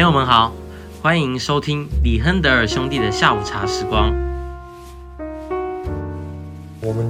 朋友们好，欢迎收听李亨德尔兄弟的下午茶时光。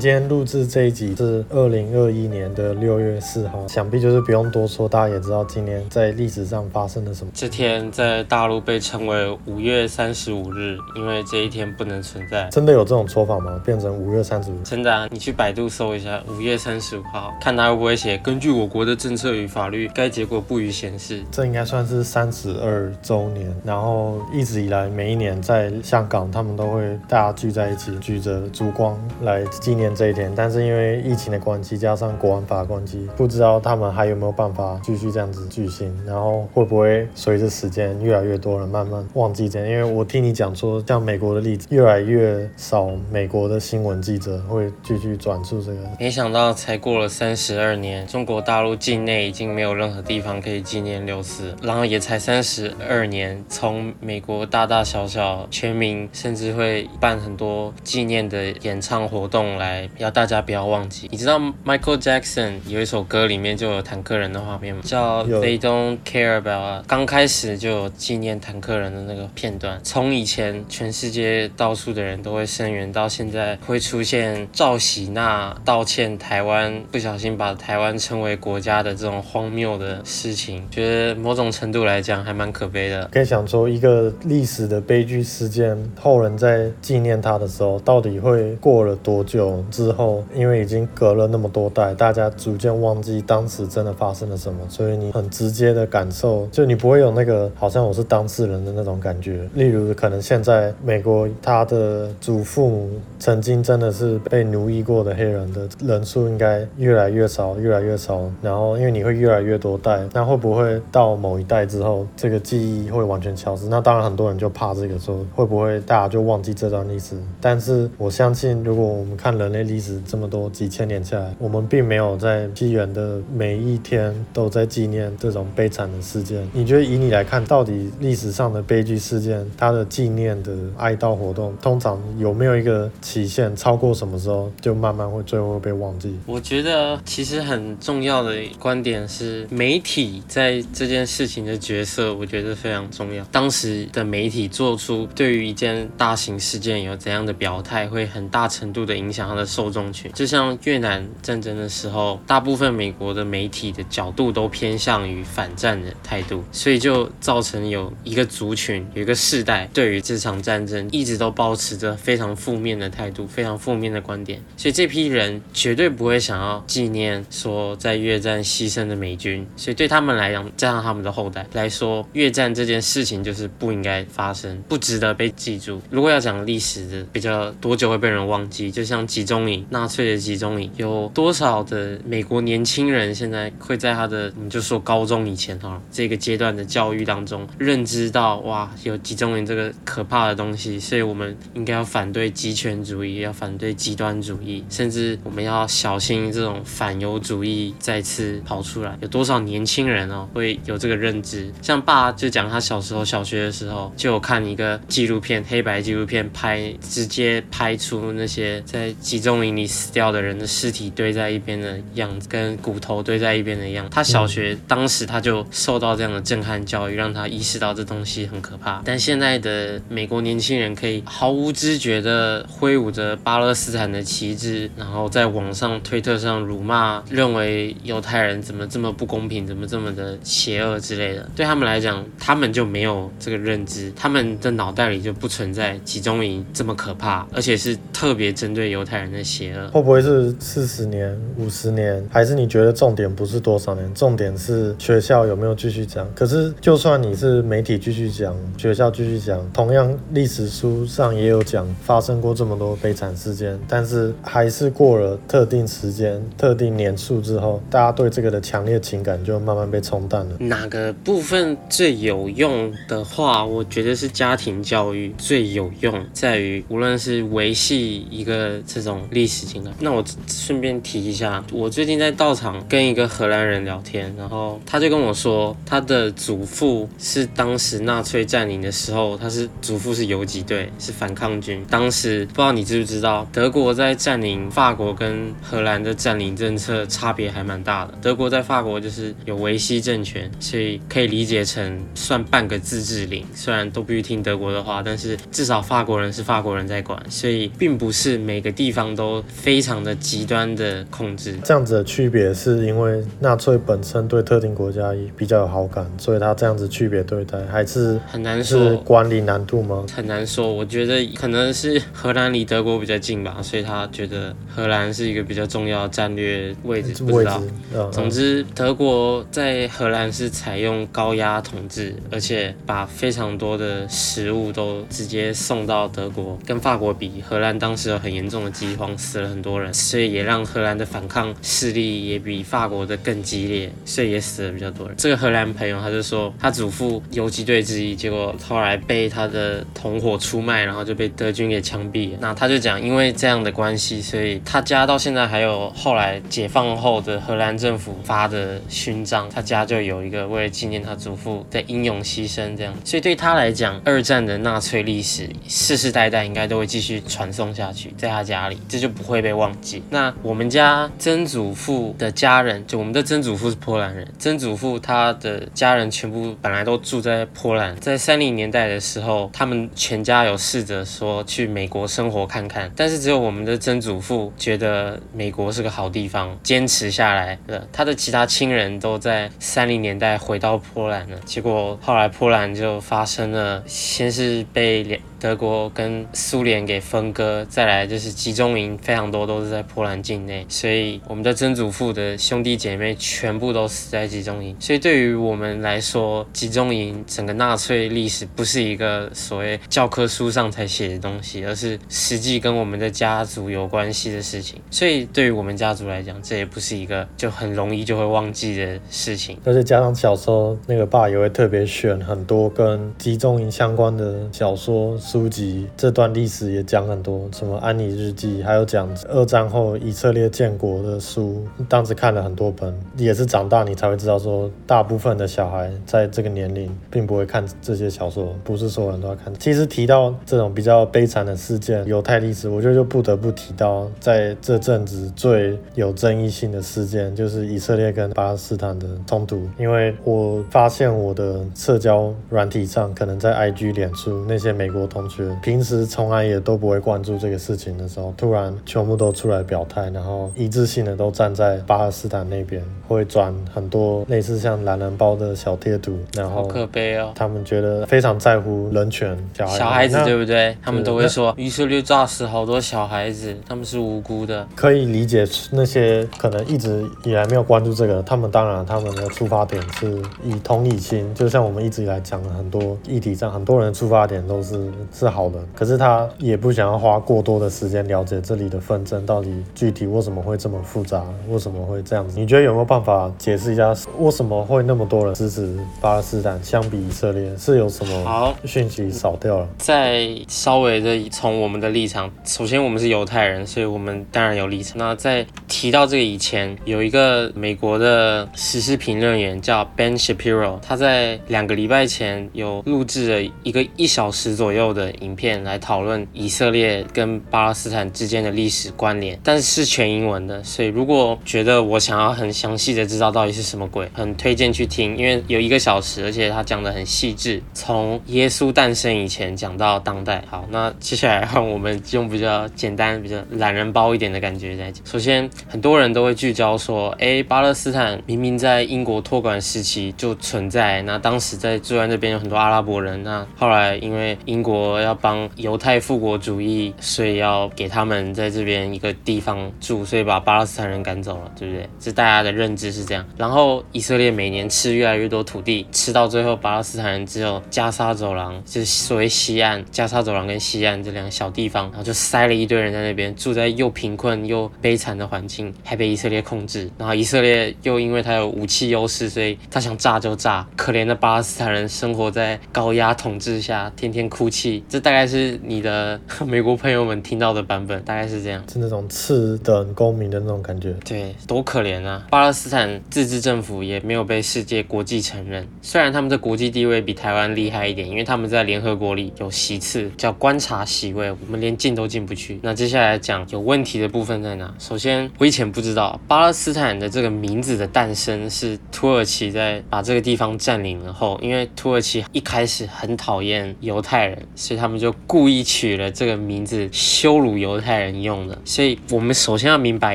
今天录制这一集是二零二一年的六月四号，想必就是不用多说，大家也知道今年在历史上发生了什么。这天在大陆被称为五月三十五日，因为这一天不能存在。真的有这种说法吗？变成五月三十五？真的啊，你去百度搜一下五月三十五号，看他会不会写根据我国的政策与法律，该结果不予显示。这应该算是三十二周年，然后一直以来每一年在香港，他们都会大家聚在一起，举着烛光来。纪念这一天，但是因为疫情的关系，加上国安法关系，不知道他们还有没有办法继续这样子举行，然后会不会随着时间越来越多人慢慢忘记这样？因为我听你讲说，像美国的例子，越来越少美国的新闻记者会继续转述这个。没想到才过了三十二年，中国大陆境内已经没有任何地方可以纪念六四，然后也才三十二年，从美国大大小小全民甚至会办很多纪念的演唱活动。来，要大家不要忘记。你知道 Michael Jackson 有一首歌里面就有坦克人的画面吗？叫 They Don't Care About。刚开始就有纪念坦克人的那个片段。从以前全世界到处的人都会声援，到现在会出现赵喜娜道歉台湾不小心把台湾称为国家的这种荒谬的事情，觉得某种程度来讲还蛮可悲的。可以想说，一个历史的悲剧事件，后人在纪念他的时候，到底会过了多久？之后，因为已经隔了那么多代，大家逐渐忘记当时真的发生了什么，所以你很直接的感受，就你不会有那个好像我是当事人的那种感觉。例如，可能现在美国他的祖父母曾经真的是被奴役过的黑人的人数应该越来越少，越来越少。然后，因为你会越来越多代，那会不会到某一代之后，这个记忆会完全消失？那当然，很多人就怕这个说会不会大家就忘记这段历史？但是我相信，如果我们看。人人类历史这么多几千年下来，我们并没有在纪元的每一天都在纪念这种悲惨的事件。你觉得以你来看，到底历史上的悲剧事件，它的纪念的哀悼活动，通常有没有一个期限？超过什么时候就慢慢会最后会被忘记？我觉得其实很重要的观点是，媒体在这件事情的角色，我觉得非常重要。当时的媒体做出对于一件大型事件有怎样的表态，会很大程度的影响。受众群，就像越南战争的时候，大部分美国的媒体的角度都偏向于反战的态度，所以就造成有一个族群，有一个世代对于这场战争一直都保持着非常负面的态度，非常负面的观点。所以这批人绝对不会想要纪念说在越战牺牲的美军，所以对他们来讲，加上他们的后代来说，越战这件事情就是不应该发生，不值得被记住。如果要讲历史的比较多久会被人忘记，就像。集中营，纳粹的集中营，有多少的美国年轻人现在会在他的，你就说高中以前哈，这个阶段的教育当中认知到哇，有集中营这个可怕的东西，所以我们应该要反对极权主义，要反对极端主义，甚至我们要小心这种反犹主义再次跑出来。有多少年轻人哦会有这个认知？像爸就讲他小时候小学的时候就有看一个纪录片，黑白纪录片拍直接拍出那些在。集中营里死掉的人的尸体堆在一边的样子，跟骨头堆在一边的样子。他小学当时他就受到这样的震撼教育，让他意识到这东西很可怕。但现在的美国年轻人可以毫无知觉地挥舞着巴勒斯坦的旗帜，然后在网上推特上辱骂，认为犹太人怎么这么不公平，怎么这么的邪恶之类的。对他们来讲，他们就没有这个认知，他们的脑袋里就不存在集中营这么可怕，而且是特别针对犹太。人人的邪恶会不会是四十年、五十年？还是你觉得重点不是多少年？重点是学校有没有继续讲？可是就算你是媒体继续讲，学校继续讲，同样历史书上也有讲发生过这么多悲惨事件，但是还是过了特定时间、特定年数之后，大家对这个的强烈情感就慢慢被冲淡了。哪个部分最有用的话，我觉得是家庭教育最有用，在于无论是维系一个。这种历史进来。那我顺便提一下，我最近在道场跟一个荷兰人聊天，然后他就跟我说，他的祖父是当时纳粹占领的时候，他是祖父是游击队，是反抗军。当时不知道你知不知道，德国在占领法国跟荷兰的占领政策差别还蛮大的。德国在法国就是有维希政权，所以可以理解成算半个自治领，虽然都必须听德国的话，但是至少法国人是法国人在管，所以并不是每个地方都非常的极端的控制。这样子的区别是因为纳粹本身对特定国家比较有好感，所以他这样子区别对待，还是很难说是管理难度吗？很难说，我觉得可能是荷兰离德国比较近吧，所以他觉得荷兰是一个比较重要的战略位置。不知道。嗯、总之，德国在荷兰是采用高压统治，而且把非常多的食物都直接送到德国。跟法国比，荷兰当时有很严重的饥荒，死了很多人，所以也让荷兰的反抗势力也比法国的更激烈，所以也死了比较多人。这个荷兰朋友他就说，他祖父游击队之一，结果后来被他的同伙出卖，然后就被德军给枪毙了。那他就讲，因为这样的关系，所以他家到现在还有后来解放后的荷兰政府发的勋章，他家就有一个为了纪念他祖父的英勇牺牲这样。所以对他来讲，二战的纳粹历史世世代代应该都会继续传送下去，在他家里这就不会被忘记。那我们家曾祖父的家人，就我们的曾祖父是波兰人，曾祖父他的家人全部本来都住在波兰，在三零年代的时候，他们全家有试着说去美国生活看看，但是只有我们的曾祖父觉得美国是个好地方，坚持下来了。他的其他亲人都在三零年代回到波兰了，结果后来波兰就发生了，先是被两。德国跟苏联给分割，再来就是集中营，非常多都是在波兰境内，所以我们的曾祖父的兄弟姐妹全部都死在集中营。所以对于我们来说，集中营整个纳粹历史不是一个所谓教科书上才写的东西，而是实际跟我们的家族有关系的事情。所以对于我们家族来讲，这也不是一个就很容易就会忘记的事情。而且加上小时候那个爸也会特别选很多跟集中营相关的小说。书籍这段历史也讲很多，什么安妮日记，还有讲二战后以色列建国的书，当时看了很多本，也是长大你才会知道说，大部分的小孩在这个年龄并不会看这些小说，不是所有人都要看。其实提到这种比较悲惨的事件，犹太历史，我觉得就不得不提到在这阵子最有争议性的事件，就是以色列跟巴勒斯坦的冲突。因为我发现我的社交软体上，可能在 IG、脸书那些美国同。同学平时从来也都不会关注这个事情的时候，突然全部都出来表态，然后一致性的都站在巴勒斯坦那边，会转很多类似像懒人包的小贴图，然后可悲哦，他们觉得非常在乎人权，小孩，小孩子对不对？他们都会说以色列炸死好多小孩子，他们是无辜的，可以理解那些可能一直以来没有关注这个，他们当然他们的出发点是以同理心，就像我们一直以来讲的很多议题上，很多人的出发点都是。是好的，可是他也不想要花过多的时间了解这里的纷争到底具体为什么会这么复杂，为什么会这样子？你觉得有没有办法解释一下为什么会那么多人支持巴勒斯坦，相比以色列是有什么好讯息少掉了？再稍微的从我们的立场，首先我们是犹太人，所以我们当然有立场。那在提到这个以前，有一个美国的时事评论员叫 Ben Shapiro，他在两个礼拜前有录制了一个一小时左右的。的影片来讨论以色列跟巴勒斯坦之间的历史关联，但是是全英文的，所以如果觉得我想要很详细的知道到底是什么鬼，很推荐去听，因为有一个小时，而且他讲的很细致，从耶稣诞生以前讲到当代。好，那接下来让我们用比较简单、比较懒人包一点的感觉来讲。首先，很多人都会聚焦说，哎，巴勒斯坦明明在英国托管时期就存在，那当时在住在那边有很多阿拉伯人，那后来因为英国 要帮犹太复国主义，所以要给他们在这边一个地方住，所以把巴勒斯坦人赶走了，对不对？这大家的认知是这样。然后以色列每年吃越来越多土地，吃到最后，巴勒斯坦人只有加沙走廊，就是所谓西岸，加沙走廊跟西岸这两个小地方，然后就塞了一堆人在那边，住在又贫困又悲惨的环境，还被以色列控制。然后以色列又因为他有武器优势，所以他想炸就炸。可怜的巴勒斯坦人生活在高压统治下，天天哭泣。气，这大概是你的 美国朋友们听到的版本，大概是这样，是那种次等公民的那种感觉。对，多可怜啊！巴勒斯坦自治政府也没有被世界国际承认，虽然他们的国际地位比台湾厉害一点，因为他们在联合国里有席次，叫观察席位，我们连进都进不去。那接下来讲有问题的部分在哪？首先，我以前不知道巴勒斯坦的这个名字的诞生是土耳其在把这个地方占领了后，因为土耳其一开始很讨厌犹太人，所以他们就故意取了这个名字羞辱犹太人用的。所以我们首先要明白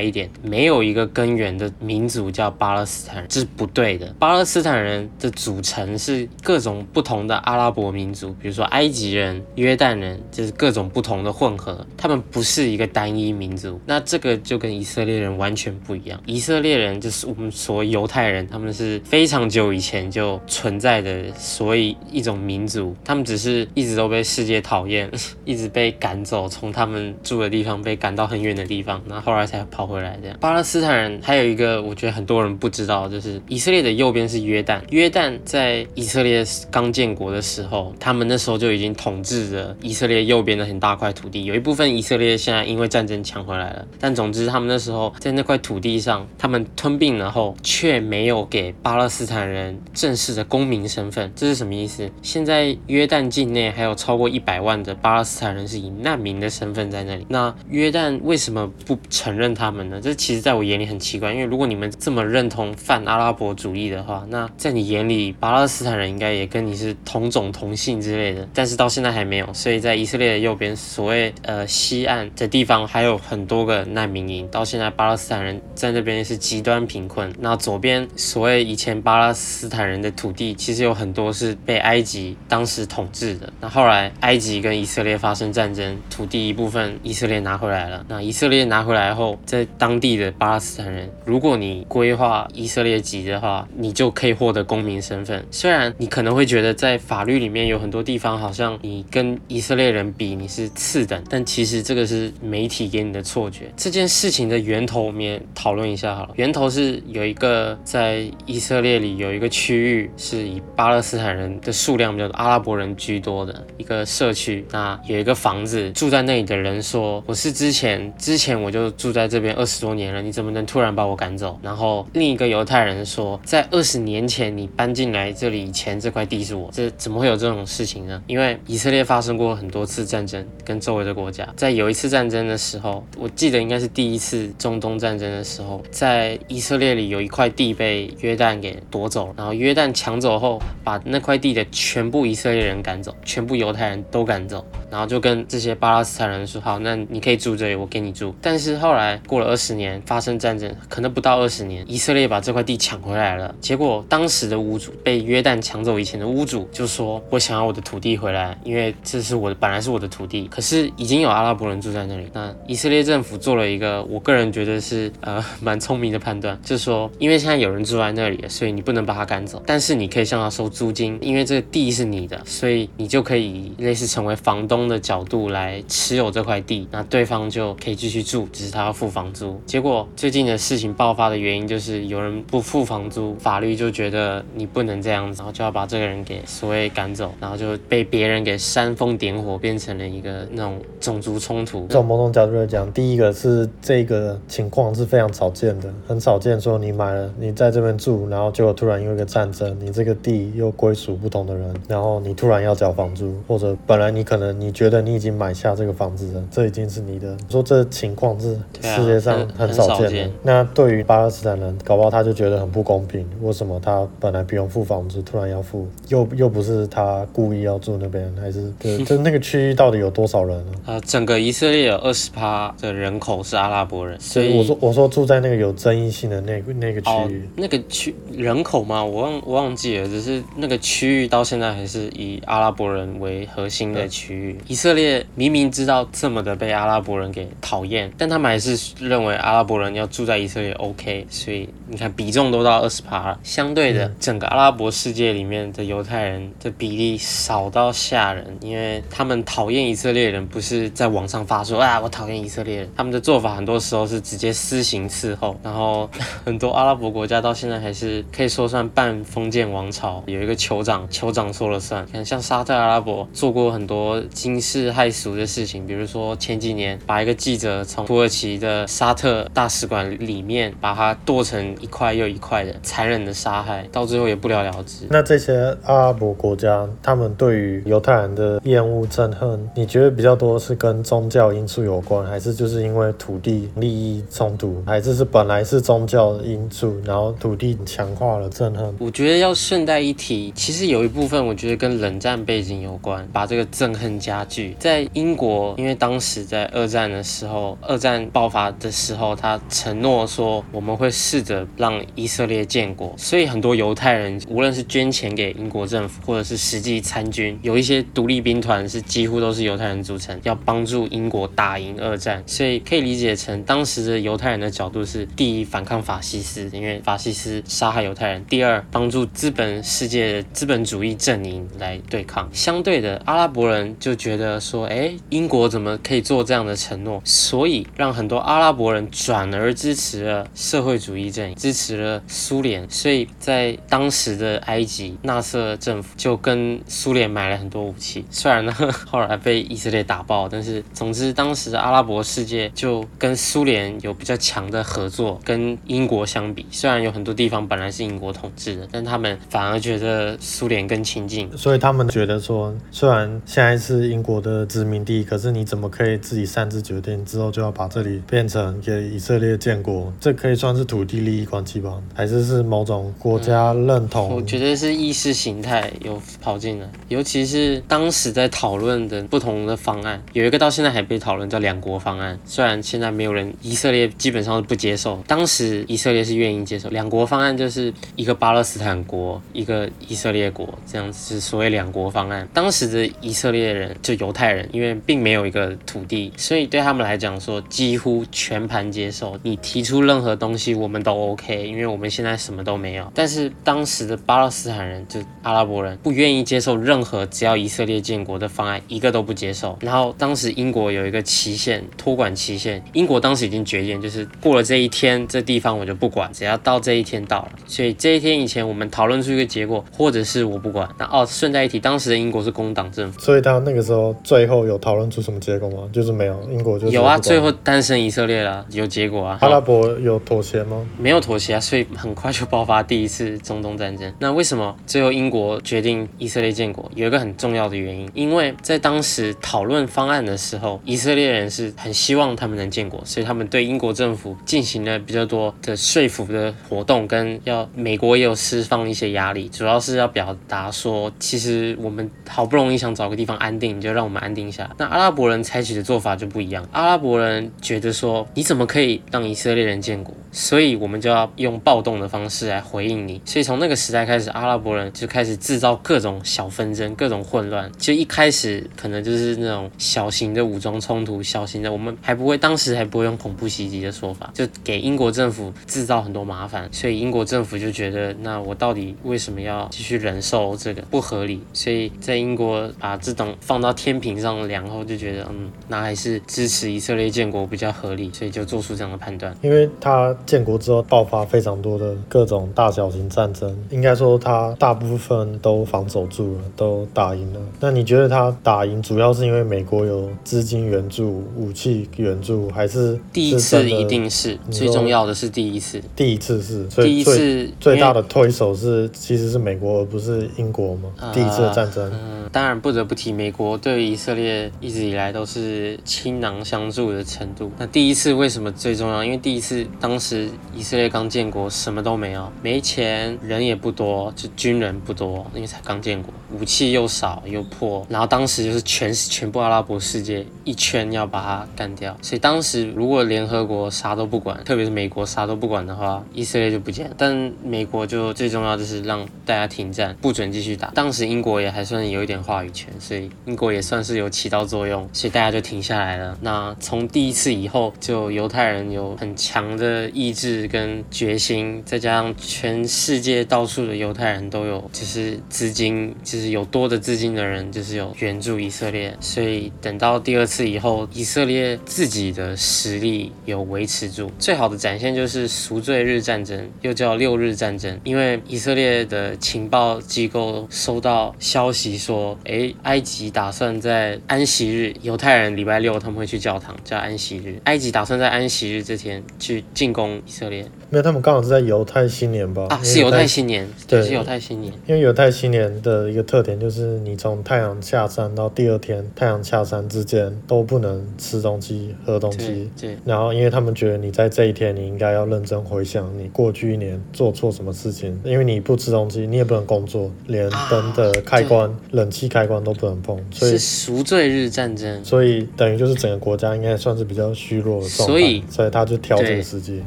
一点，没有一个根源的民族叫巴勒斯坦人，这是不对的。巴勒斯坦人的组成是各种不同的阿拉伯民族，比如说埃及人、约旦人，就是各种不同的混合，他们不是一个单一民族。那这个就跟以色列人完全不一样。以色列人就是我们所谓犹太人，他们是非常久以前就存在的。所以一种民族，他们只是一直都被世界讨厌，一直被赶走，从他们住的地方被赶到很远的地方，然后后来才跑回来。这样，巴勒斯坦人还有一个，我觉得很多人不知道，就是以色列的右边是约旦。约旦在以色列刚建国的时候，他们那时候就已经统治着以色列右边的很大块土地，有一部分以色列现在因为战争抢回来了，但总之他们那时候在那块土地上，他们吞并了后，却没有给巴勒斯坦人正式的公民身份。这是什么意思？现在约旦境内还有超过一百万的巴勒斯坦人是以难民的身份在那里。那约旦为什么不承认他们呢？这其实在我眼里很奇怪，因为如果你们这么认同泛阿拉伯主义的话，那在你眼里巴勒斯坦人应该也跟你是同种同姓之类的。但是到现在还没有，所以在以色列的右边，所谓呃西岸的地方还有很多个难民营。到现在巴勒斯坦人在那边是极端贫困。那左边所谓以前巴勒斯坦人的土地，其实有很多。是被埃及当时统治的。那后来埃及跟以色列发生战争，土地一部分以色列拿回来了。那以色列拿回来后，在当地的巴勒斯坦人，如果你归化以色列籍的话，你就可以获得公民身份。虽然你可能会觉得在法律里面有很多地方好像你跟以色列人比你是次等，但其实这个是媒体给你的错觉。这件事情的源头我们也讨论一下好了。源头是有一个在以色列里有一个区域是以巴勒斯坦斯坦人的数量比较多，阿拉伯人居多的一个社区。那有一个房子，住在那里的人说：“我是之前之前我就住在这边二十多年了，你怎么能突然把我赶走？”然后另一个犹太人说：“在二十年前你搬进来这里以前，这块地是我。这怎么会有这种事情呢？因为以色列发生过很多次战争，跟周围的国家。在有一次战争的时候，我记得应该是第一次中东战争的时候，在以色列里有一块地被约旦给夺走了，然后约旦抢走后把。那块地的全部以色列人赶走，全部犹太人都敢走，然后就跟这些巴勒斯坦人说：“好，那你可以住这里，我给你住。”但是后来过了二十年，发生战争，可能不到二十年，以色列把这块地抢回来了。结果当时的屋主被约旦抢走以前的屋主就说：“我想要我的土地回来，因为这是我的，本来是我的土地。”可是已经有阿拉伯人住在那里。那以色列政府做了一个我个人觉得是呃蛮聪明的判断，就是说，因为现在有人住在那里，所以你不能把他赶走，但是你可以向他收租金。因为这个地是你的，所以你就可以类似成为房东的角度来持有这块地，那对方就可以继续住，只是他要付房租。结果最近的事情爆发的原因就是有人不付房租，法律就觉得你不能这样子，然后就要把这个人给所谓赶走，然后就被别人给煽风点火，变成了一个那种种族冲突。从某种角度来讲，第一个是这个情况是非常少见的，很少见说你买了，你在这边住，然后结果突然因为一个战争，你这个地又归属不同的人，然后你突然要缴房租，或者本来你可能你觉得你已经买下这个房子了，这已经是你的。你说这情况是世界上很少见的。见那对于巴勒斯坦人，搞不好他就觉得很不公平，为什么他本来不用付房租，突然要付？又又不是他故意要住那边，还是 对？就那个区域到底有多少人呢？呃，整个以色列有二十趴的人口是阿拉伯人，所以我说我说住在那个有争议性的那个那个区域，哦、那个区人口吗？我忘我忘记了，只是那个。区域到现在还是以阿拉伯人为核心的区域。以色列明明知道这么的被阿拉伯人给讨厌，但他们还是认为阿拉伯人要住在以色列 OK。所以你看比重都到二十趴了。相对的，整个阿拉伯世界里面的犹太人的比例少到吓人，因为他们讨厌以色列人不是在网上发说啊我讨厌以色列人，他们的做法很多时候是直接私刑伺候。然后很多阿拉伯国家到现在还是可以说算半封建王朝，有一个酋长。酋长说了算，看像沙特阿拉伯做过很多极惊世骇俗的事情，比如说前几年把一个记者从土耳其的沙特大使馆里面把他剁成一块又一块的残忍的杀害，到最后也不了了之。那这些阿拉伯国家，他们对于犹太人的厌恶憎恨，你觉得比较多是跟宗教因素有关，还是就是因为土地利益冲突，还是是本来是宗教的因素，然后土地强化了憎恨？我觉得要顺带一提，其实有一部分我觉得跟冷战背景有关，把这个憎恨加差距。在英国，因为当时在二战的时候，二战爆发的时候，他承诺说我们会试着让以色列建国，所以很多犹太人无论是捐钱给英国政府，或者是实际参军，有一些独立兵团是几乎都是犹太人组成，要帮助英国打赢二战。所以可以理解成当时的犹太人的角度是：第一，反抗法西斯，因为法西斯杀害犹太人；第二，帮助资本世界的资本主义阵营来对抗。相对的，阿拉伯人就觉得说，哎，英国怎么可以做这样的承诺？所以让很多阿拉伯人转而支持了社会主义阵营，支持了苏联。所以在当时的埃及，纳瑟政府就跟苏联买了很多武器。虽然呢，后来被以色列打爆，但是总之当时的阿拉伯世界就跟苏联有比较强的合作。跟英国相比，虽然有很多地方本来是英国统治的，但他们反而觉得苏联更亲近。所以他们觉得说，虽然现在是英英国的殖民地，可是你怎么可以自己擅自决定之后就要把这里变成给以色列建国？这可以算是土地利益关系吧？还是是某种国家认同？我觉得是意识形态有跑进来，尤其是当时在讨论的不同的方案，有一个到现在还被讨论叫两国方案。虽然现在没有人，以色列基本上是不接受。当时以色列是愿意接受两国方案，就是一个巴勒斯坦国，一个以色列国，这样子是所谓两国方案。当时的以色列人就犹太人，因为并没有一个土地，所以对他们来讲说几乎全盘接受。你提出任何东西，我们都 OK，因为我们现在什么都没有。但是当时的巴勒斯坦人就阿拉伯人不愿意接受任何只要以色列建国的方案，一个都不接受。然后当时英国有一个期限，托管期限，英国当时已经决定，就是过了这一天。这地方我就不管，只要到这一天到了，所以这一天以前我们讨论出一个结果，或者是我不管。那哦，顺带一提，当时的英国是工党政府，所以到那个时候最后有讨论出什么结果吗？就是没有，英国就有啊，最后诞生以色列了，有结果啊。阿拉伯有妥协吗？没有妥协啊，所以很快就爆发第一次中东战争。那为什么最后英国决定以色列建国？有一个很重要的原因，因为在当时讨论方案的时候，以色列人是很希望他们能建国，所以他们对英国政府进行了比较。多的说服的活动，跟要美国也有释放一些压力，主要是要表达说，其实我们好不容易想找个地方安定，你就让我们安定下。那阿拉伯人采取的做法就不一样，阿拉伯人觉得说，你怎么可以让以色列人建国？所以我们就要用暴动的方式来回应你。所以从那个时代开始，阿拉伯人就开始制造各种小纷争、各种混乱。就一开始可能就是那种小型的武装冲突，小型的，我们还不会，当时还不会用恐怖袭击的说法，就给英国政府制造很多麻烦，所以英国政府就觉得，那我到底为什么要继续忍受这个不合理？所以在英国把这种放到天平上量后，就觉得，嗯，那还是支持以色列建国比较合理，所以就做出这样的判断。因为他建国之后爆发非常多的各种大小型战争，应该说他大部分都防守住了，都打赢了。那你觉得他打赢主要是因为美国有资金援助、武器援助，还是，第一次一定是最重要的是第。一次，第一次是，所以第一次最大的推手是其实是美国，而不是英国嘛。呃、第一次的战争，嗯，当然不得不提美国对于以色列一直以来都是倾囊相助的程度。那第一次为什么最重要？因为第一次当时以色列刚建国，什么都没有，没钱，人也不多，就军人不多，因为才刚建国，武器又少又破。然后当时就是全全部阿拉伯世界一圈要把它干掉，所以当时如果联合国啥都不管，特别是美国啥都。不管的话，以色列就不见了。但美国就最重要就是让大家停战，不准继续打。当时英国也还算有一点话语权，所以英国也算是有起到作用，所以大家就停下来了。那从第一次以后，就犹太人有很强的意志跟决心，再加上全世界到处的犹太人都有就是资金，就是有多的资金的人就是有援助以色列，所以等到第二次以后，以色列自己的实力有维持住。最好的展现就是。赎罪日战争又叫六日战争，因为以色列的情报机构收到消息说，诶，埃及打算在安息日，犹太人礼拜六他们会去教堂，叫安息日。埃及打算在安息日这天去进攻以色列。没有，他们刚好是在犹太新年吧？啊，是犹太新年，对，是犹太新年。因为犹太新年的一个特点就是，你从太阳下山到第二天太阳下山之间都不能吃东西、喝东西。对。然后，因为他们觉得你在这一天，你应该要认真回想你过去一年做错什么事情。因为你不吃东西，你也不能工作，连灯的开关、啊、冷气开关都不能碰。所以是赎罪日战争。所以等于就是整个国家应该算是比较虚弱的状态。所以，所以他就挑这个时机。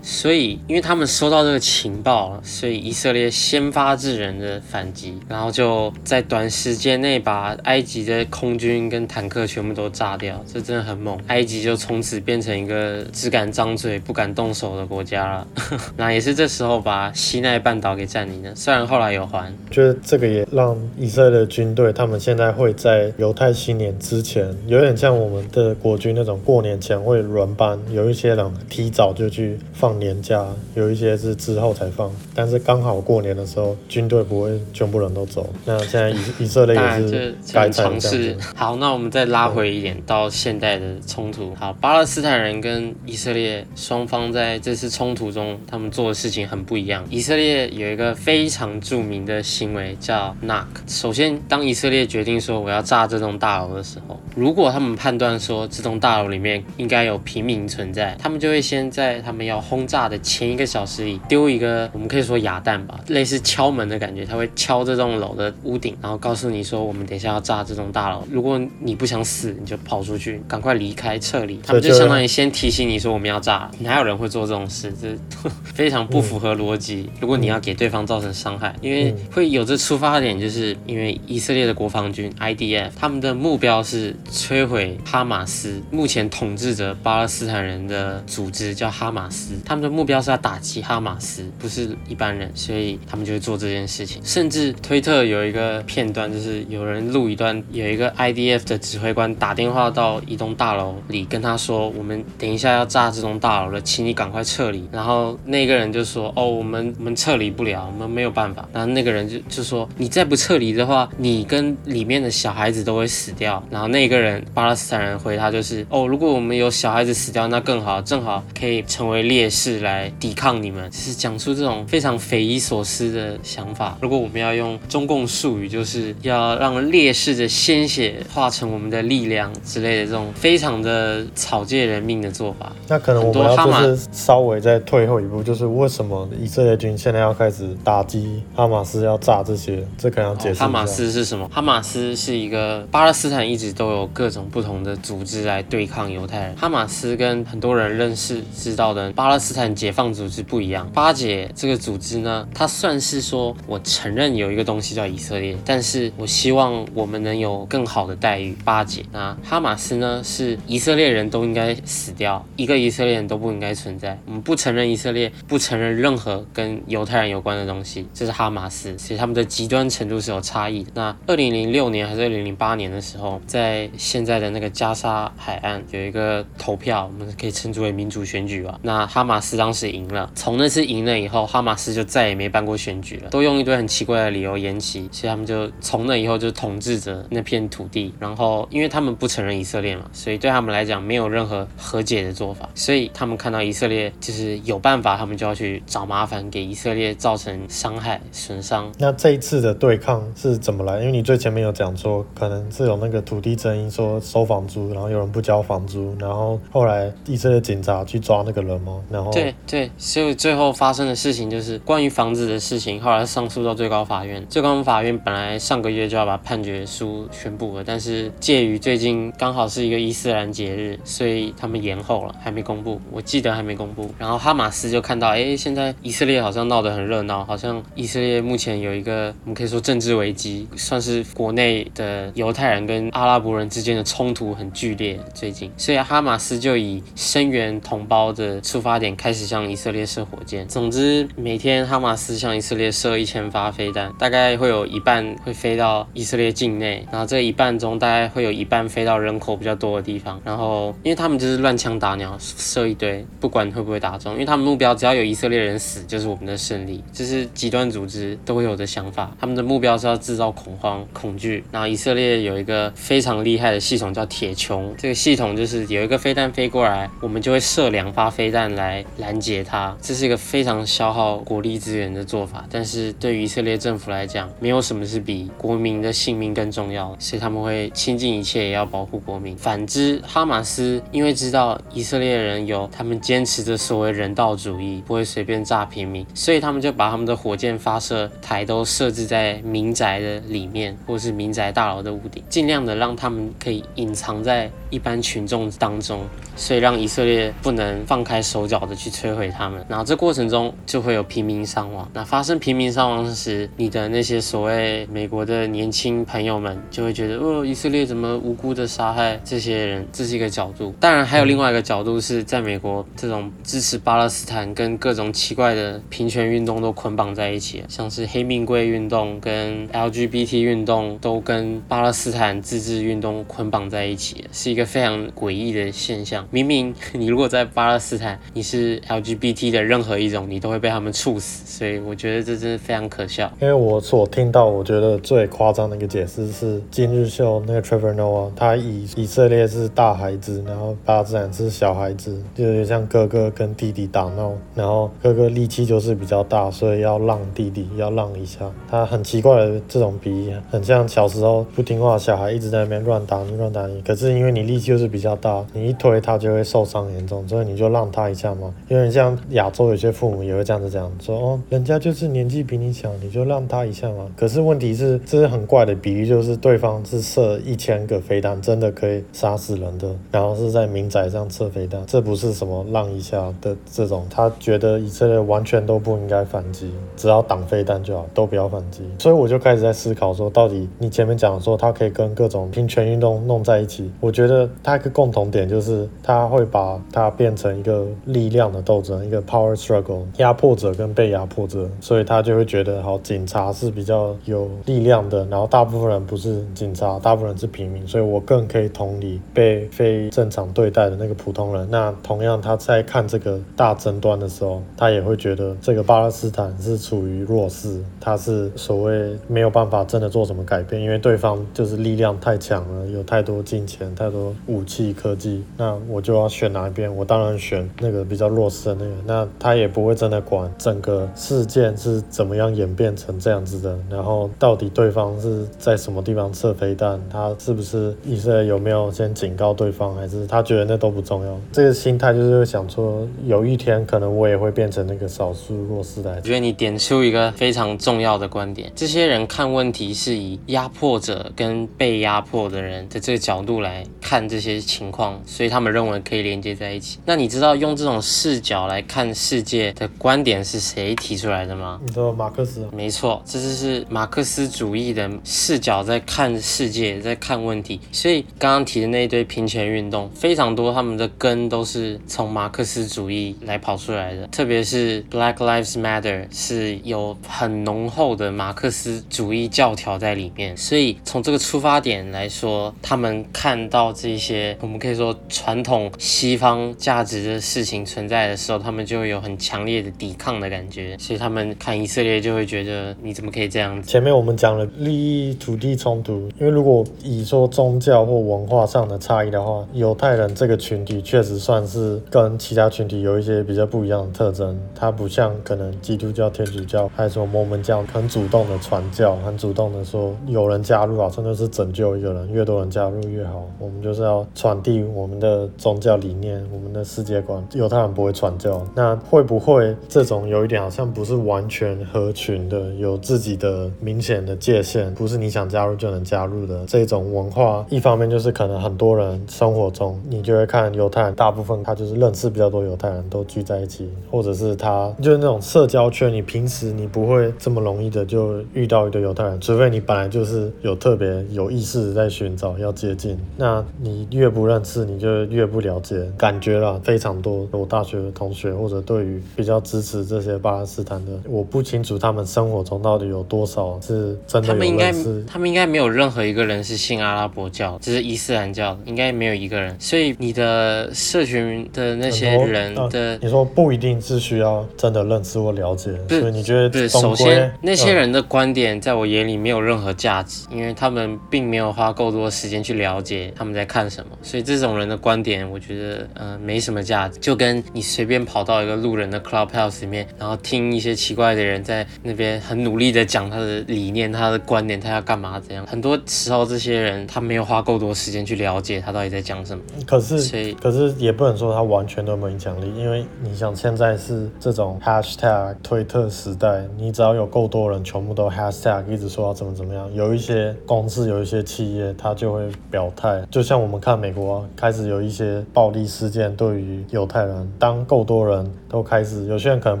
所以，因为他们收到这个情报，所以以色列先发制人的反击，然后就在短时间内把埃及的空军跟坦克全部都炸掉，这真的很猛。埃及就从此变成一个只敢张嘴不敢动手的国家了。那也是这时候把西奈半岛给占领了，虽然后来有还。觉得这个也让以色列军队他们现在会在犹太新年之前，有点像我们的国军那种过年前会轮班，有一些人提早就去放年假，有一些是。之后才放，但是刚好过年的时候，军队不会全部人都走。那现在以以色列也是该尝试。好，那我们再拉回一点到现代的冲突。好，巴勒斯坦人跟以色列双方在这次冲突中，他们做的事情很不一样。以色列有一个非常著名的行为叫 knock。首先，当以色列决定说我要炸这栋大楼的时候，如果他们判断说这栋大楼里面应该有平民存在，他们就会先在他们要轰炸的前一个小时里。丢一个，我们可以说哑弹吧，类似敲门的感觉，他会敲这栋楼的屋顶，然后告诉你说，我们等一下要炸这栋大楼。如果你不想死，你就跑出去，赶快离开，撤离。他们就相当于先提醒你说我们要炸，哪有人会做这种事？这 非常不符合逻辑。如果你要给对方造成伤害，因为会有这出发点，就是因为以色列的国防军 IDF，他们的目标是摧毁哈马斯，目前统治着巴勒斯坦人的组织叫哈马斯，他们的目标是要打击哈马斯。不是一般人，所以他们就会做这件事情。甚至推特有一个片段，就是有人录一段，有一个 IDF 的指挥官打电话到一栋大楼里，跟他说：“我们等一下要炸这栋大楼了，请你赶快撤离。”然后那个人就说：“哦，我们我们撤离不了，我们没有办法。”然后那个人就就说：“你再不撤离的话，你跟里面的小孩子都会死掉。”然后那个人巴勒斯坦人回他就是：“哦，如果我们有小孩子死掉，那更好，正好可以成为烈士来抵抗你们。”是。讲出这种非常匪夷所思的想法。如果我们要用中共术语，就是要让烈士的鲜血化成我们的力量之类的这种非常的草芥人命的做法。那可能我们要就是稍微再退后一步，就是为什么以色列军现在要开始打击哈马斯，要炸这些？这可能要解释。哈马斯是什么？哈马斯是一个巴勒斯坦一直都有各种不同的组织来对抗犹太人。哈马斯跟很多人认识知道的巴勒斯坦解放组组织不一样。巴解这个组织呢，它算是说，我承认有一个东西叫以色列，但是我希望我们能有更好的待遇。巴解，那哈马斯呢，是以色列人都应该死掉，一个以色列人都不应该存在。我们不承认以色列，不承认任何跟犹太人有关的东西，这是哈马斯。其实他们的极端程度是有差异的。那二零零六年还是二零零八年的时候，在现在的那个加沙海岸有一个投票，我们可以称之为民主选举吧。那哈马斯当时赢，从那次赢。了以后，哈马斯就再也没办过选举了，都用一堆很奇怪的理由延期，所以他们就从那以后就统治着那片土地。然后，因为他们不承认以色列嘛，所以对他们来讲没有任何和解的做法。所以他们看到以色列就是有办法，他们就要去找麻烦，给以色列造成伤害、损伤。那这一次的对抗是怎么来？因为你最前面有讲说，可能是有那个土地争议，说收房租，然后有人不交房租，然后后来以色列警察去抓那个人吗？然后对对，所以最后发。生的事情就是关于房子的事情，后来上诉到最高法院。最高法院本来上个月就要把判决书宣布了，但是介于最近刚好是一个伊斯兰节日，所以他们延后了，还没公布。我记得还没公布。然后哈马斯就看到，哎，现在以色列好像闹得很热闹，好像以色列目前有一个我们可以说政治危机，算是国内的犹太人跟阿拉伯人之间的冲突很剧烈。最近，所以哈马斯就以声援同胞的出发点开始向以色列列射火箭。总之，每天哈马斯向以色列射一千发飞弹，大概会有一半会飞到以色列境内，然后这一半中大概会有一半飞到人口比较多的地方。然后，因为他们就是乱枪打鸟，射一堆，不管会不会打中，因为他们目标只要有以色列人死，就是我们的胜利。这是极端组织都会有的想法，他们的目标是要制造恐慌、恐惧。然后以色列有一个非常厉害的系统叫铁穹，这个系统就是有一个飞弹飞过来，我们就会射两发飞弹来拦截它。这是一个非常消耗国力资源的做法，但是对于以色列政府来讲，没有什么是比国民的性命更重要，所以他们会倾尽一切也要保护国民。反之，哈马斯因为知道以色列人有他们坚持的所谓人道主义，不会随便炸平民，所以他们就把他们的火箭发射台都设置在民宅的里面，或是民宅大楼的屋顶，尽量的让他们可以隐藏在一般群众当中，所以让以色列不能放开手脚的去摧毁他们。然后这过程中就会有平民伤亡。那发生平民伤亡时，你的那些所谓美国的年轻朋友们就会觉得，哦，以色列怎么无辜的杀害这些人？这是一个角度。当然，还有另外一个角度是在美国这种支持巴勒斯坦跟各种奇怪的平权运动都捆绑在一起，像是黑命贵运动跟 LGBT 运动都跟巴勒斯坦自治运动捆绑在一起，是一个非常诡异的现象。明明 你如果在巴勒斯坦，你是 LGBT 的任何一种，你都会被他们处死。所以我觉得这真的非常可笑。因为我所听到，我觉得最夸张的一个解释是，今日秀那个 Trevor Noah，他以以色列是大孩子，然后巴勒斯坦是小孩子，就有点像哥哥跟弟弟打闹，然后哥哥力气就是比较大，所以要让弟弟要让一下。他很奇怪的这种比喻，很像小时候不听话小孩一直在那边乱打你乱打你，可是因为你力气就是比较大，你一推他就会受伤严重，所以你就让他一下嘛。因为像亚洲有些父母也会这样子讲说哦，人家就是年纪比你小，你就让他一下嘛。可是问题是，这是很怪的比喻，就是对方是射一千个飞弹，真的可以杀死人的，然后是在民宅上射飞弹，这不是什么让一下的这种。他觉得以色列完全都不应该反击，只要挡飞弹就好，都不要反击。所以我就开始在思考说，到底你前面讲说他可以跟各种平权运动弄在一起，我觉得他一个共同点就是他会把它变成一个力量的斗争，一个 power struggle，压迫者跟被压迫者，所以他就会觉得好，警察是比较有力量的，然后大部分人不是警察，大部分人是平民，所以我更可以同理被非正常对待的那个普通人。那同样他在看这个大争端的时候，他也会觉得这个巴勒斯坦是处于弱势，他是所谓没有办法真的做什么改变，因为对方就是力量太强了，有太多金钱、太多武器、科技，那我就要选哪一边？我当然选那个比较弱势的那个。那他也不会真的管整个事件是怎么样演变成这样子的，然后到底对方是在什么地方射飞弹，他是不是以色列有没有先警告对方，还是他觉得那都不重要？这个心态就是想说，有一天可能我也会变成那个少数弱势的。我觉得你点出一个非常重要的观点，这些人看问题是以压迫者跟被压迫的人的这个角度来看这些情况，所以他们认为可以连接在一起。那你知道用这种视角来看世界的观点是谁提出来的吗？你说马克思？没错，这就是马克思主义的视角在看世界，在看问题。所以刚刚提的那一堆平权运动非常多，他们的根都是从马克思主义来跑出来的，特别是 Black Lives Matter 是有很浓厚的马克思主义教条在里面。所以从这个出发点来说，他们看到这些我们可以说传统西方价值的事情存在的时候，他们就会有很强烈的抵抗的感觉。所以他们看以色列就会觉得你怎么可以这样子？前面我们讲了利益土地冲突，因为如果以说宗教或文化上的差异的话，犹太人这个群体确实算是跟其他群体有一些比较不一样的特征。它不像可能基督教、天主教还有什么摩门教，很主动的传教，很主动的说有人加入啊，真的是拯救一个人，越多人加入越好。我们就是要传递我们的宗教理念，我们的世界观。犹太人不会传教，那会不会这种有一点好像不是完全合群的，有自己的明显的界限，不是你想加入就能加入的这种文化？一方面就是可能很多人生活中，你就会看犹太人，大部分他就是认识比较多犹太人都聚在一起，或者是他就是那种社交圈，你平时你不会这么容易的就遇到一个犹太人，除非你本来就是有特别有意识在寻找要接近。那你越不认识，你就越不了解。感觉了非常多，我大学的同学或者对于比较支持这些巴勒斯坦的，我不清楚他们生活中到底有多少是真的有认识。他们应该，他们应该没有任何一个人是信阿拉伯教，只是伊斯兰教，应该没有一个人。所以你的社群的那些人的，呃、你说不一定是需要真的认识或了解，所以你觉得？首先，那些人的观点在我眼里没有任何价值，因为他们并没有花够多时间去了解他们在看什么，所以这种人的观点，我觉得呃没什么价值。就跟你随便跑到一个路人的 clubhouse 里面，然后听一些奇怪的人在那边很努力的讲他的理念、他的观点、他要干嘛怎样。很多时候，这些人他没有花够多时间去了解他到底在讲什么。可是，所以可是也不能说他完全都没有影响力，因为你想现在是这种 hashtag 推特时代。你只要有够多人，全部都 hashtag 一直说要怎么怎么样，有一些公司、有一些企业，他就会表态。就像我们看美国开始有一些暴力事件，对于犹太人，当够多人都开始，有些人可能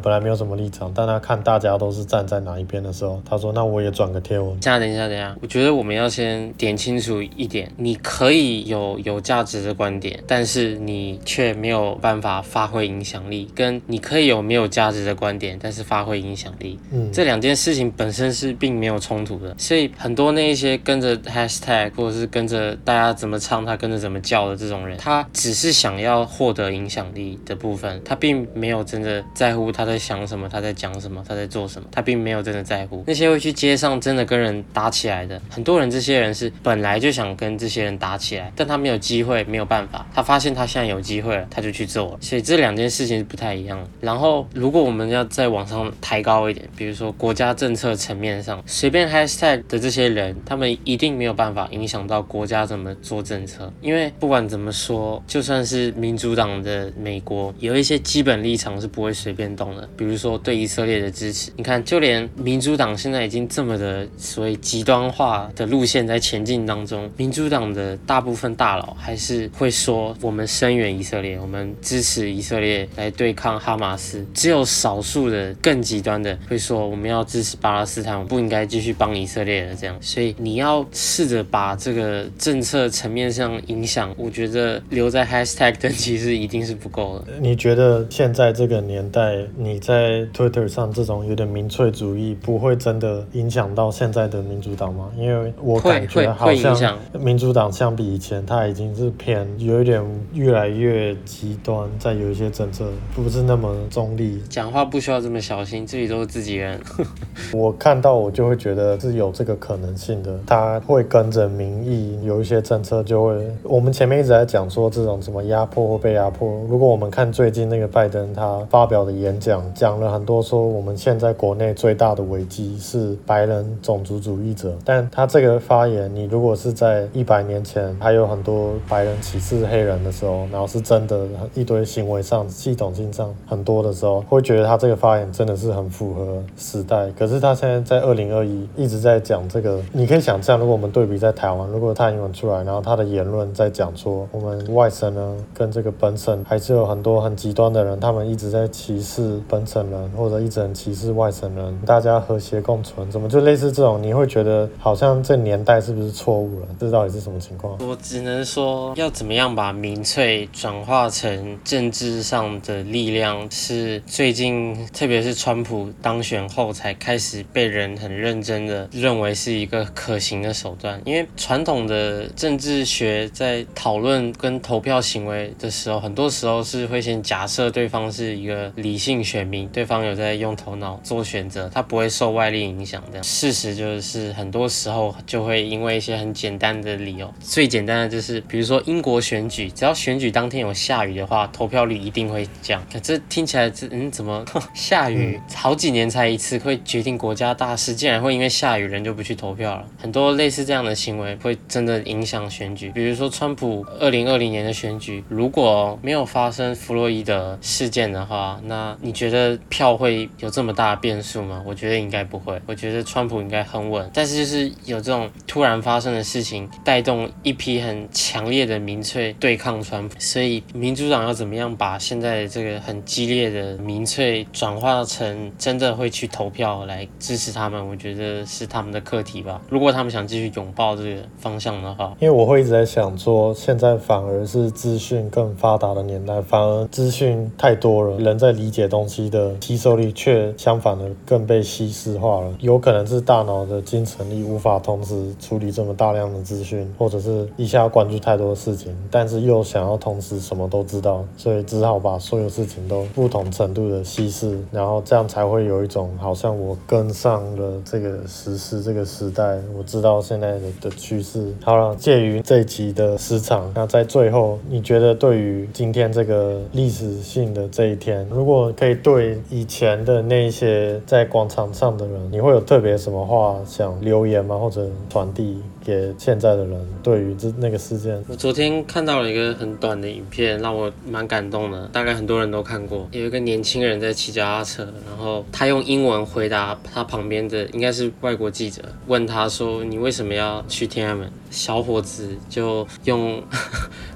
本来没有什么立场，但他看大家都是站在哪一边的时候，他说：“那我也转个贴文。”这样，等一下，等一下，我觉得我们要先点清楚一点：你可以有有价值的观点，但是你却没有办法发挥影响力；跟你可以有没有价值的观点，但是发挥影响力。嗯，这两件事情本身是并没有冲突的，所以很多那一些跟着 hashtag 或者是跟着大家怎么唱，跟着怎么叫的这种人，他只是想要获得影响力的部分，他并没有真的在乎他在想什么，他在讲什么，他在做什么，他并没有真的在乎。那些会去街上真的跟人打起来的，很多人这些人是本来就想跟这些人打起来，但他没有机会，没有办法，他发现他现在有机会了，他就去做了。所以这两件事情是不太一样。然后如果我们要再往上抬高一点，比如说国家政策层面上，随便 hashtag 的这些人，他们一定没有办法影响到国家怎么做政策。因为不管怎么说，就算是民主党的美国，有一些基本立场是不会随便动的。比如说对以色列的支持，你看，就连民主党现在已经这么的所谓极端化的路线在前进当中，民主党的大部分大佬还是会说，我们声援以色列，我们支持以色列来对抗哈马斯。只有少数的更极端的会说。我们要支持巴勒斯坦，我不应该继续帮以色列的这样。所以你要试着把这个政策层面上影响，我觉得留在 hashtag 等级是一定是不够的。你觉得现在这个年代，你在 Twitter 上这种有点民粹主义，不会真的影响到现在的民主党吗？因为我感觉好像民主党相比以前，它已经是偏有一点越来越极端，在有一些政策不是那么中立。讲话不需要这么小心，这里都是自己人。我看到我就会觉得是有这个可能性的，他会跟着民意有一些政策就会。我们前面一直在讲说这种什么压迫或被压迫，如果我们看最近那个拜登他发表的演讲，讲了很多说我们现在国内最大的危机是白人种族主义者，但他这个发言，你如果是在一百年前还有很多白人歧视黑人的时候，然后是真的一堆行为上系统性上很多的时候，会觉得他这个发言真的是很符合。时代，可是他现在在二零二一一直在讲这个，你可以想象，如果我们对比在台湾，如果他英文出来，然后他的言论在讲说，我们外省人跟这个本省还是有很多很极端的人，他们一直在歧视本省人，或者一直很歧视外省人，大家和谐共存，怎么就类似这种？你会觉得好像这年代是不是错误了？这到底是什么情况？我只能说，要怎么样把民粹转化成政治上的力量，是最近，特别是川普当选。后才开始被人很认真的认为是一个可行的手段，因为传统的政治学在讨论跟投票行为的时候，很多时候是会先假设对方是一个理性选民，对方有在用头脑做选择，他不会受外力影响。这样事实就是很多时候就会因为一些很简单的理由，最简单的就是比如说英国选举，只要选举当天有下雨的话，投票率一定会降。可这听起来这嗯怎么 下雨 好几年才？一次会决定国家大事，竟然会因为下雨人就不去投票了。很多类似这样的行为会真的影响选举。比如说，川普二零二零年的选举，如果没有发生弗洛伊德事件的话，那你觉得票会有这么大的变数吗？我觉得应该不会。我觉得川普应该很稳。但是就是有这种突然发生的事情，带动一批很强烈的民粹对抗川普。所以民主党要怎么样把现在这个很激烈的民粹转化成真的会去投票来支持他们，我觉得是他们的课题吧。如果他们想继续拥抱这个方向的话，因为我会一直在想说，现在反而是资讯更发达的年代，反而资讯太多了，人在理解东西的吸收力却相反的更被稀释化了。有可能是大脑的精神力无法同时处理这么大量的资讯，或者是一下关注太多的事情，但是又想要同时什么都知道，所以只好把所有事情都不同程度的稀释，然后这样才会有一种好像我跟上了这个时事这个时代，我知道现在的的趋势。好了，介于这一集你的时长，那在最后，你觉得对于今天这个历史性的这一天，如果可以对以前的那些在广场上的人，你会有特别什么话想留言吗？或者传递？给现在的人对于这那个事件，我昨天看到了一个很短的影片，让我蛮感动的。大概很多人都看过，有一个年轻人在骑脚踏车，然后他用英文回答他旁边的应该是外国记者，问他说：“你为什么要去天安门？”小伙子就用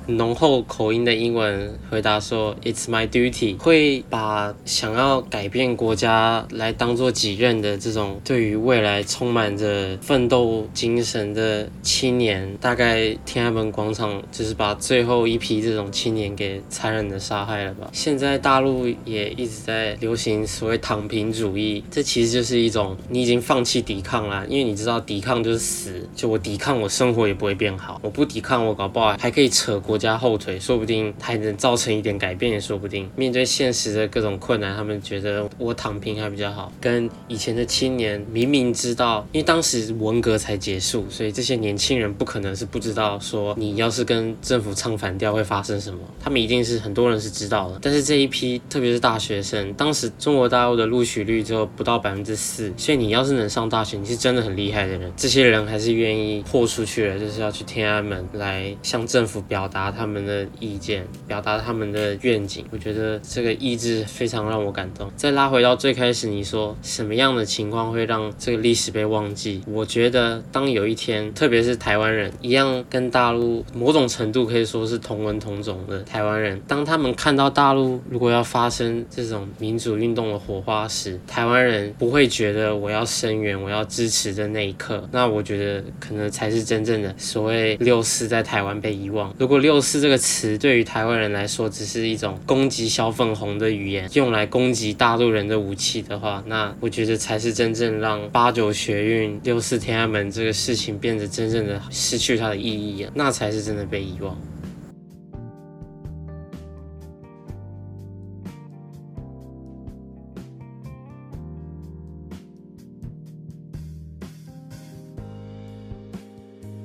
浓厚口音的英文回答说：“It's my duty。”会把想要改变国家来当做己任的这种对于未来充满着奋斗精神的。青年大概天安门广场就是把最后一批这种青年给残忍的杀害了吧？现在大陆也一直在流行所谓躺平主义，这其实就是一种你已经放弃抵抗了，因为你知道抵抗就是死，就我抵抗我生活也不会变好，我不抵抗我搞不好还可以扯国家后腿，说不定还能造成一点改变也说不定。面对现实的各种困难，他们觉得我躺平还比较好。跟以前的青年明明知道，因为当时文革才结束，所以这。些年轻人不可能是不知道，说你要是跟政府唱反调会发生什么，他们一定是很多人是知道的。但是这一批，特别是大学生，当时中国大陆的录取率只有不到百分之四，所以你要是能上大学，你是真的很厉害的人。这些人还是愿意豁出去了，就是要去天安门来向政府表达他们的意见，表达他们的愿景。我觉得这个意志非常让我感动。再拉回到最开始，你说什么样的情况会让这个历史被忘记？我觉得当有一天。特别是台湾人一样，跟大陆某种程度可以说是同文同种的台湾人，当他们看到大陆如果要发生这种民主运动的火花时，台湾人不会觉得我要声援、我要支持的那一刻，那我觉得可能才是真正的所谓六四在台湾被遗忘。如果六六四这个词对于台湾人来说只是一种攻击小粉红的语言，用来攻击大陆人的武器的话，那我觉得才是真正让八九学运、六四天安门这个事情变得。真正的失去它的意义啊，那才是真的被遗忘。